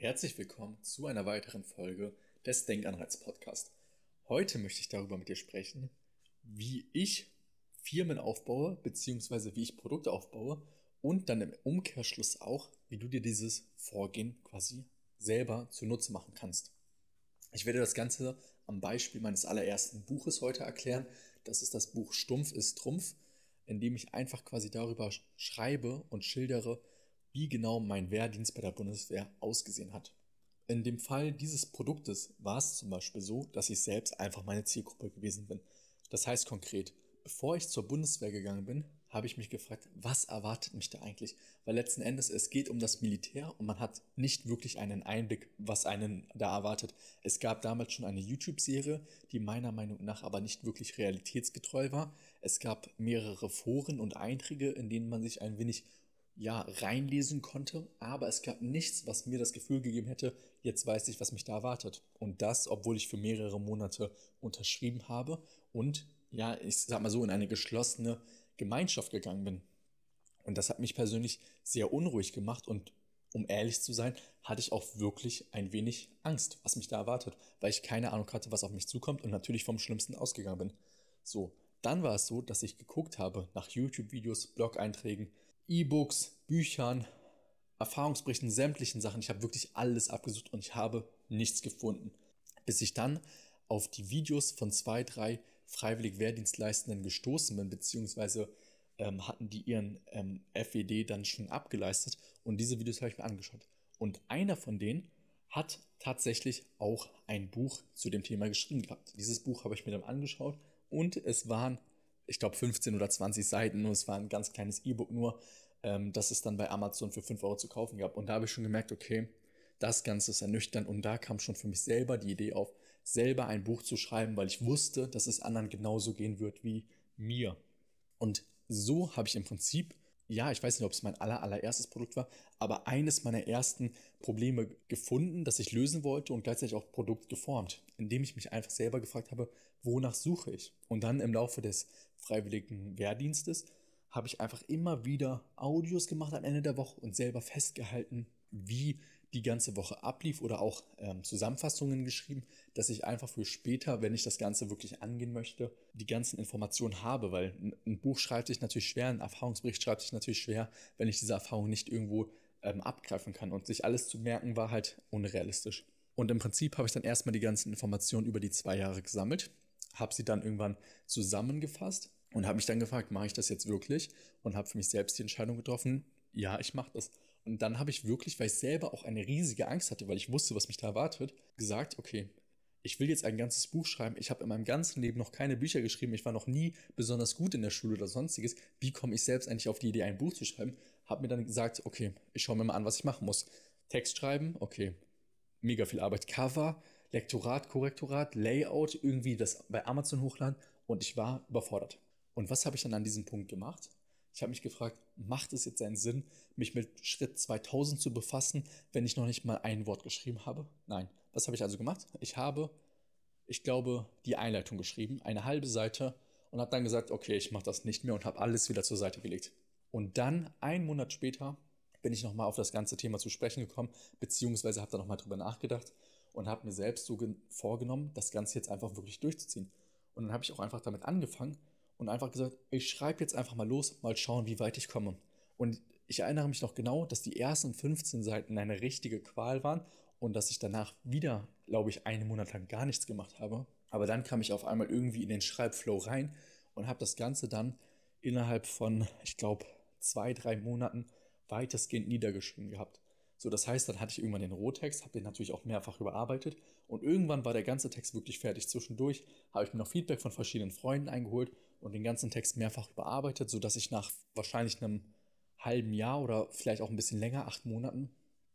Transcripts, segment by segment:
Herzlich willkommen zu einer weiteren Folge des Denkanreiz Podcast. Heute möchte ich darüber mit dir sprechen, wie ich Firmen aufbaue, beziehungsweise wie ich Produkte aufbaue und dann im Umkehrschluss auch, wie du dir dieses Vorgehen quasi selber zunutze machen kannst. Ich werde das Ganze am Beispiel meines allerersten Buches heute erklären. Das ist das Buch Stumpf ist Trumpf, in dem ich einfach quasi darüber schreibe und schildere, wie genau mein Wehrdienst bei der Bundeswehr ausgesehen hat. In dem Fall dieses Produktes war es zum Beispiel so, dass ich selbst einfach meine Zielgruppe gewesen bin. Das heißt konkret, bevor ich zur Bundeswehr gegangen bin, habe ich mich gefragt, was erwartet mich da eigentlich? Weil letzten Endes es geht um das Militär und man hat nicht wirklich einen Einblick, was einen da erwartet. Es gab damals schon eine YouTube-Serie, die meiner Meinung nach aber nicht wirklich realitätsgetreu war. Es gab mehrere Foren und Einträge, in denen man sich ein wenig ja, reinlesen konnte, aber es gab nichts, was mir das Gefühl gegeben hätte, jetzt weiß ich, was mich da erwartet. Und das, obwohl ich für mehrere Monate unterschrieben habe und ja, ich sag mal so, in eine geschlossene Gemeinschaft gegangen bin. Und das hat mich persönlich sehr unruhig gemacht und um ehrlich zu sein, hatte ich auch wirklich ein wenig Angst, was mich da erwartet, weil ich keine Ahnung hatte, was auf mich zukommt und natürlich vom Schlimmsten ausgegangen bin. So, dann war es so, dass ich geguckt habe nach YouTube-Videos, Blog-Einträgen, E-Books, Büchern, Erfahrungsberichten, sämtlichen Sachen. Ich habe wirklich alles abgesucht und ich habe nichts gefunden. Bis ich dann auf die Videos von zwei, drei freiwillig Wehrdienstleistenden gestoßen bin, beziehungsweise ähm, hatten die ihren ähm, FWD dann schon abgeleistet und diese Videos habe ich mir angeschaut. Und einer von denen hat tatsächlich auch ein Buch zu dem Thema geschrieben gehabt. Dieses Buch habe ich mir dann angeschaut und es waren ich glaube, 15 oder 20 Seiten und es war ein ganz kleines E-Book nur, ähm, das es dann bei Amazon für 5 Euro zu kaufen gab. Und da habe ich schon gemerkt, okay, das Ganze ist ernüchternd und da kam schon für mich selber die Idee auf, selber ein Buch zu schreiben, weil ich wusste, dass es anderen genauso gehen wird wie mir. Und so habe ich im Prinzip ja, ich weiß nicht, ob es mein aller, allererstes Produkt war, aber eines meiner ersten Probleme gefunden, das ich lösen wollte und gleichzeitig auch Produkt geformt, indem ich mich einfach selber gefragt habe, wonach suche ich? Und dann im Laufe des freiwilligen Wehrdienstes habe ich einfach immer wieder Audios gemacht am Ende der Woche und selber festgehalten, wie die ganze Woche ablief oder auch ähm, Zusammenfassungen geschrieben, dass ich einfach für später, wenn ich das Ganze wirklich angehen möchte, die ganzen Informationen habe, weil ein, Buch schreibt sich natürlich schwer, ein Erfahrungsbericht schreibt sich natürlich schwer, wenn ich diese Erfahrung nicht irgendwo ähm, abgreifen kann und sich alles zu merken war halt unrealistisch. Und im Prinzip habe ich dann erstmal die ganzen Informationen über die zwei Jahre gesammelt, habe sie dann irgendwann zusammengefasst und habe mich dann gefragt, mache ich das jetzt wirklich? Und habe für mich selbst die Entscheidung getroffen, ja, ich mache das. Und dann habe ich wirklich, weil ich selber auch eine riesige Angst hatte, weil ich wusste, was mich da erwartet, gesagt, okay, ich will jetzt ein ganzes Buch schreiben. Ich habe in meinem ganzen Leben noch keine Bücher geschrieben. Ich war noch nie besonders gut in der Schule oder sonstiges. Wie komme ich selbst eigentlich auf die Idee, ein Buch zu schreiben? Habe mir dann gesagt, okay, ich schaue mir mal an, was ich machen muss. Text schreiben, okay, mega viel Arbeit. Cover, Lektorat, Korrektorat, Layout, irgendwie das bei Amazon hochladen und ich war überfordert. Und was habe ich dann an diesem Punkt gemacht? Ich habe mich gefragt, macht es jetzt einen Sinn, mich mit Schritt 2000 zu befassen, wenn ich noch nicht mal ein Wort geschrieben habe? Nein. Was habe ich also gemacht? Ich habe, ich glaube, die Einleitung geschrieben, eine halbe Seite und habe dann gesagt, okay, ich mache das nicht mehr und habe alles wieder zur Seite gelegt. Und dann, einen Monat später, bin ich nochmal auf das ganze Thema zu sprechen gekommen, beziehungsweise habe da nochmal drüber nachgedacht und habe mir selbst so vorgenommen, das Ganze jetzt einfach wirklich durchzuziehen. Und dann habe ich auch einfach damit angefangen, und einfach gesagt, ich schreibe jetzt einfach mal los, mal schauen, wie weit ich komme. Und ich erinnere mich noch genau, dass die ersten 15 Seiten eine richtige Qual waren und dass ich danach wieder, glaube ich, einen Monat lang gar nichts gemacht habe. Aber dann kam ich auf einmal irgendwie in den Schreibflow rein und habe das Ganze dann innerhalb von, ich glaube, zwei, drei Monaten weitestgehend niedergeschrieben gehabt. So, das heißt, dann hatte ich irgendwann den Rohtext, habe den natürlich auch mehrfach überarbeitet und irgendwann war der ganze Text wirklich fertig. Zwischendurch habe ich mir noch Feedback von verschiedenen Freunden eingeholt und den ganzen Text mehrfach überarbeitet, sodass ich nach wahrscheinlich einem halben Jahr oder vielleicht auch ein bisschen länger, acht Monaten,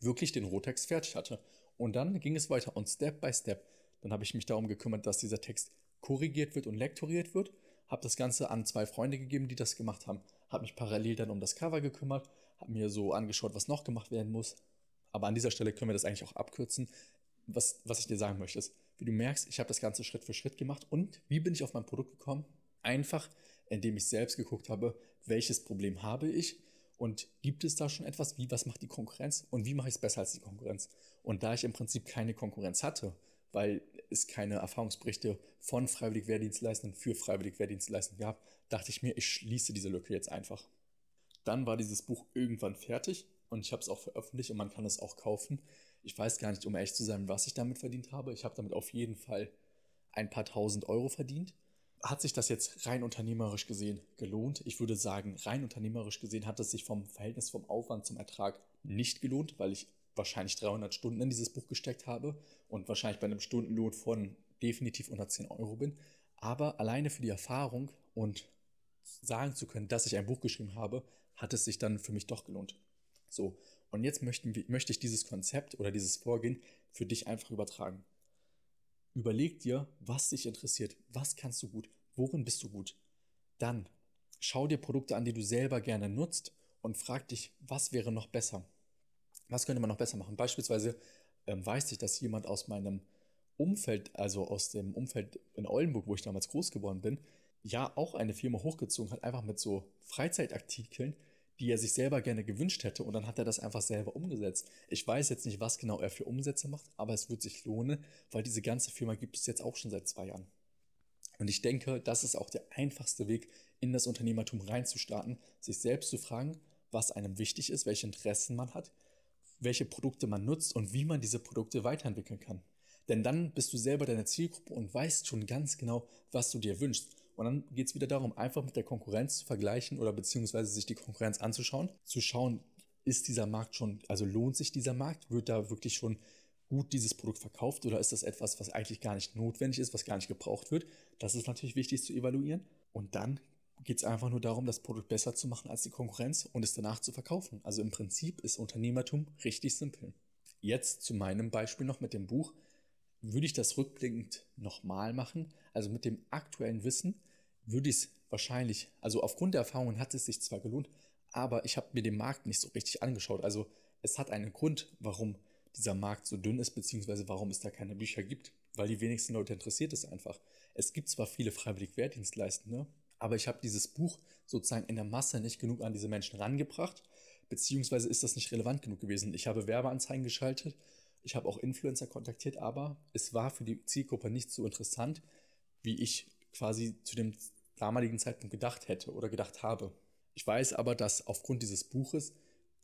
wirklich den Rohtext fertig hatte. Und dann ging es weiter und Step by Step. Dann habe ich mich darum gekümmert, dass dieser Text korrigiert wird und lektoriert wird, habe das Ganze an zwei Freunde gegeben, die das gemacht haben, habe mich parallel dann um das Cover gekümmert, habe mir so angeschaut, was noch gemacht werden muss, aber an dieser Stelle können wir das eigentlich auch abkürzen. Was, was ich dir sagen möchte, ist, wie du merkst, ich habe das Ganze Schritt für Schritt gemacht. Und wie bin ich auf mein Produkt gekommen? Einfach, indem ich selbst geguckt habe, welches Problem habe ich Und gibt es da schon etwas, wie was macht die Konkurrenz und wie mache ich es besser als die Konkurrenz? Und da ich im Prinzip keine Konkurrenz hatte, weil es keine Erfahrungsberichte von freiwillig Wehrdienstleistern für freiwillig Wehrdienstleistern gab, dachte ich mir, ich schließe diese Lücke jetzt einfach. Dann war dieses Buch irgendwann fertig und ich habe es auch veröffentlicht und man kann es auch kaufen. Ich weiß gar nicht, um ehrlich zu sein, was ich damit verdient habe. Ich habe damit auf jeden Fall ein paar tausend Euro verdient. Hat sich das jetzt rein unternehmerisch gesehen gelohnt? Ich würde sagen, rein unternehmerisch gesehen hat es sich vom Verhältnis vom Aufwand zum Ertrag nicht gelohnt, weil ich wahrscheinlich 300 Stunden in dieses Buch gesteckt habe und wahrscheinlich bei einem Stundenlohn von definitiv unter 10 Euro bin. Aber alleine für die Erfahrung und sagen zu können, dass ich ein Buch geschrieben habe, hat es sich dann für mich doch gelohnt. So, und jetzt möchten, möchte ich dieses Konzept oder dieses Vorgehen für dich einfach übertragen. Überleg dir, was dich interessiert, was kannst du gut, worin bist du gut. Dann schau dir Produkte an, die du selber gerne nutzt und frag dich, was wäre noch besser. Was könnte man noch besser machen? Beispielsweise ähm, weiß ich, dass jemand aus meinem Umfeld, also aus dem Umfeld in Oldenburg, wo ich damals groß geworden bin, ja auch eine Firma hochgezogen hat, einfach mit so Freizeitartikeln, die er sich selber gerne gewünscht hätte und dann hat er das einfach selber umgesetzt. Ich weiß jetzt nicht, was genau er für Umsätze macht, aber es wird sich lohnen, weil diese ganze Firma gibt es jetzt auch schon seit zwei Jahren. Und ich denke, das ist auch der einfachste Weg, in das Unternehmertum reinzustarten, sich selbst zu fragen, was einem wichtig ist, welche Interessen man hat, welche Produkte man nutzt und wie man diese Produkte weiterentwickeln kann. Denn dann bist du selber deine Zielgruppe und weißt schon ganz genau, was du dir wünschst. Und dann geht es wieder darum, einfach mit der Konkurrenz zu vergleichen oder beziehungsweise sich die Konkurrenz anzuschauen, zu schauen, ist dieser Markt schon, also lohnt sich dieser Markt, wird da wirklich schon gut dieses Produkt verkauft oder ist das etwas, was eigentlich gar nicht notwendig ist, was gar nicht gebraucht wird. Das ist natürlich wichtig zu evaluieren. Und dann geht es einfach nur darum, das Produkt besser zu machen als die Konkurrenz und es danach zu verkaufen. Also im Prinzip ist Unternehmertum richtig simpel. Jetzt zu meinem Beispiel noch mit dem Buch. Würde ich das rückblickend nochmal machen, also mit dem aktuellen Wissen, würde ich es wahrscheinlich, also aufgrund der Erfahrungen hat es sich zwar gelohnt, aber ich habe mir den Markt nicht so richtig angeschaut. Also es hat einen Grund, warum dieser Markt so dünn ist, beziehungsweise warum es da keine Bücher gibt, weil die wenigsten Leute interessiert es einfach. Es gibt zwar viele freiwillig Wehrdienstleistende, aber ich habe dieses Buch sozusagen in der Masse nicht genug an diese Menschen rangebracht, beziehungsweise ist das nicht relevant genug gewesen. Ich habe Werbeanzeigen geschaltet, ich habe auch Influencer kontaktiert, aber es war für die Zielgruppe nicht so interessant, wie ich quasi zu dem damaligen Zeitpunkt gedacht hätte oder gedacht habe. Ich weiß aber, dass aufgrund dieses Buches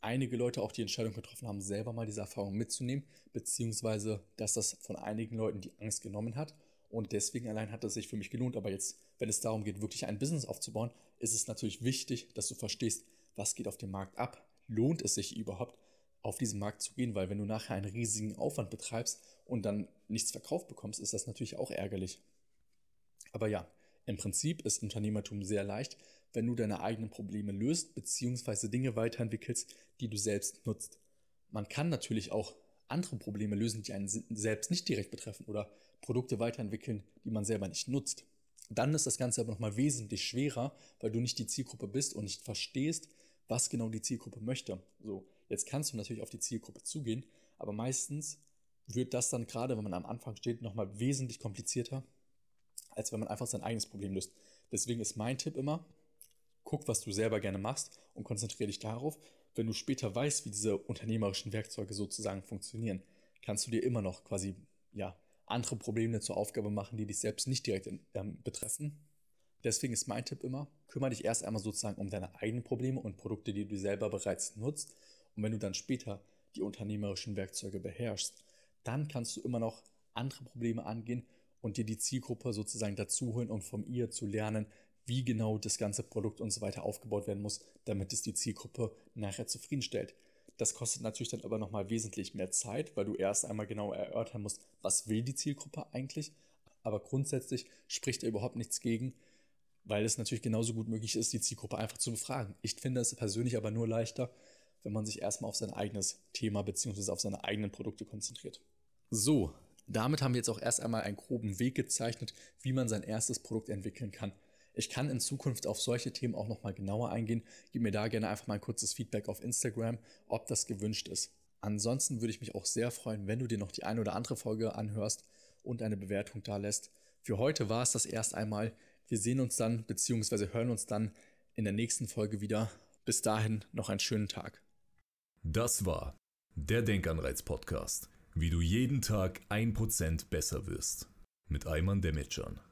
einige Leute auch die Entscheidung getroffen haben, selber mal diese Erfahrung mitzunehmen, beziehungsweise dass das von einigen Leuten die Angst genommen hat und deswegen allein hat es sich für mich gelohnt. Aber jetzt, wenn es darum geht, wirklich ein Business aufzubauen, ist es natürlich wichtig, dass du verstehst, was geht auf dem Markt ab. Lohnt es sich überhaupt, auf diesen Markt zu gehen? Weil wenn du nachher einen riesigen Aufwand betreibst und dann nichts verkauft bekommst, ist das natürlich auch ärgerlich. Aber ja, im Prinzip ist Unternehmertum sehr leicht, wenn du deine eigenen Probleme löst bzw. Dinge weiterentwickelst, die du selbst nutzt. Man kann natürlich auch andere Probleme lösen, die einen selbst nicht direkt betreffen oder Produkte weiterentwickeln, die man selber nicht nutzt. Dann ist das Ganze aber nochmal wesentlich schwerer, weil du nicht die Zielgruppe bist und nicht verstehst, was genau die Zielgruppe möchte. So, jetzt kannst du natürlich auf die Zielgruppe zugehen, aber meistens wird das dann gerade, wenn man am Anfang steht, nochmal wesentlich komplizierter, als wenn man einfach sein eigenes Problem löst. Deswegen ist mein Tipp immer, guck, was du selber gerne machst und konzentriere dich darauf. Wenn du später weißt, wie diese unternehmerischen Werkzeuge sozusagen funktionieren, kannst du dir immer noch quasi, ja, andere Probleme zur Aufgabe machen, die dich selbst nicht direkt ähm, betreffen. Deswegen ist mein Tipp immer, kümmere dich erst einmal sozusagen um deine eigenen Probleme und Produkte, die du selber bereits nutzt. Und wenn du dann später die unternehmerischen Werkzeuge beherrschst, dann kannst du immer noch andere Probleme angehen und dir die Zielgruppe sozusagen dazu holen, um von ihr zu lernen, wie genau das ganze Produkt und so weiter aufgebaut werden muss, damit es die Zielgruppe nachher zufriedenstellt. Das kostet natürlich dann aber nochmal wesentlich mehr Zeit, weil du erst einmal genau erörtern musst, was will die Zielgruppe eigentlich. Aber grundsätzlich spricht da überhaupt nichts gegen, weil es natürlich genauso gut möglich ist, die Zielgruppe einfach zu befragen. Ich finde es persönlich aber nur leichter, wenn man sich erstmal auf sein eigenes Thema bzw. auf seine eigenen Produkte konzentriert. So, damit haben wir jetzt auch erst einmal einen groben Weg gezeichnet, wie man sein erstes Produkt entwickeln kann. Ich kann in Zukunft auf solche Themen auch nochmal genauer eingehen. Gib mir da gerne einfach mal ein kurzes Feedback auf Instagram, ob das gewünscht ist. Ansonsten würde ich mich auch sehr freuen, wenn du dir noch die eine oder andere Folge anhörst und eine Bewertung da lässt. Für heute war es das erst einmal. Wir sehen uns dann bzw. hören uns dann in der nächsten Folge wieder. Bis dahin noch einen schönen Tag. Das war der Denkanreiz-Podcast. Wie du jeden Tag ein Prozent besser wirst. Mit Ayman Demetcan.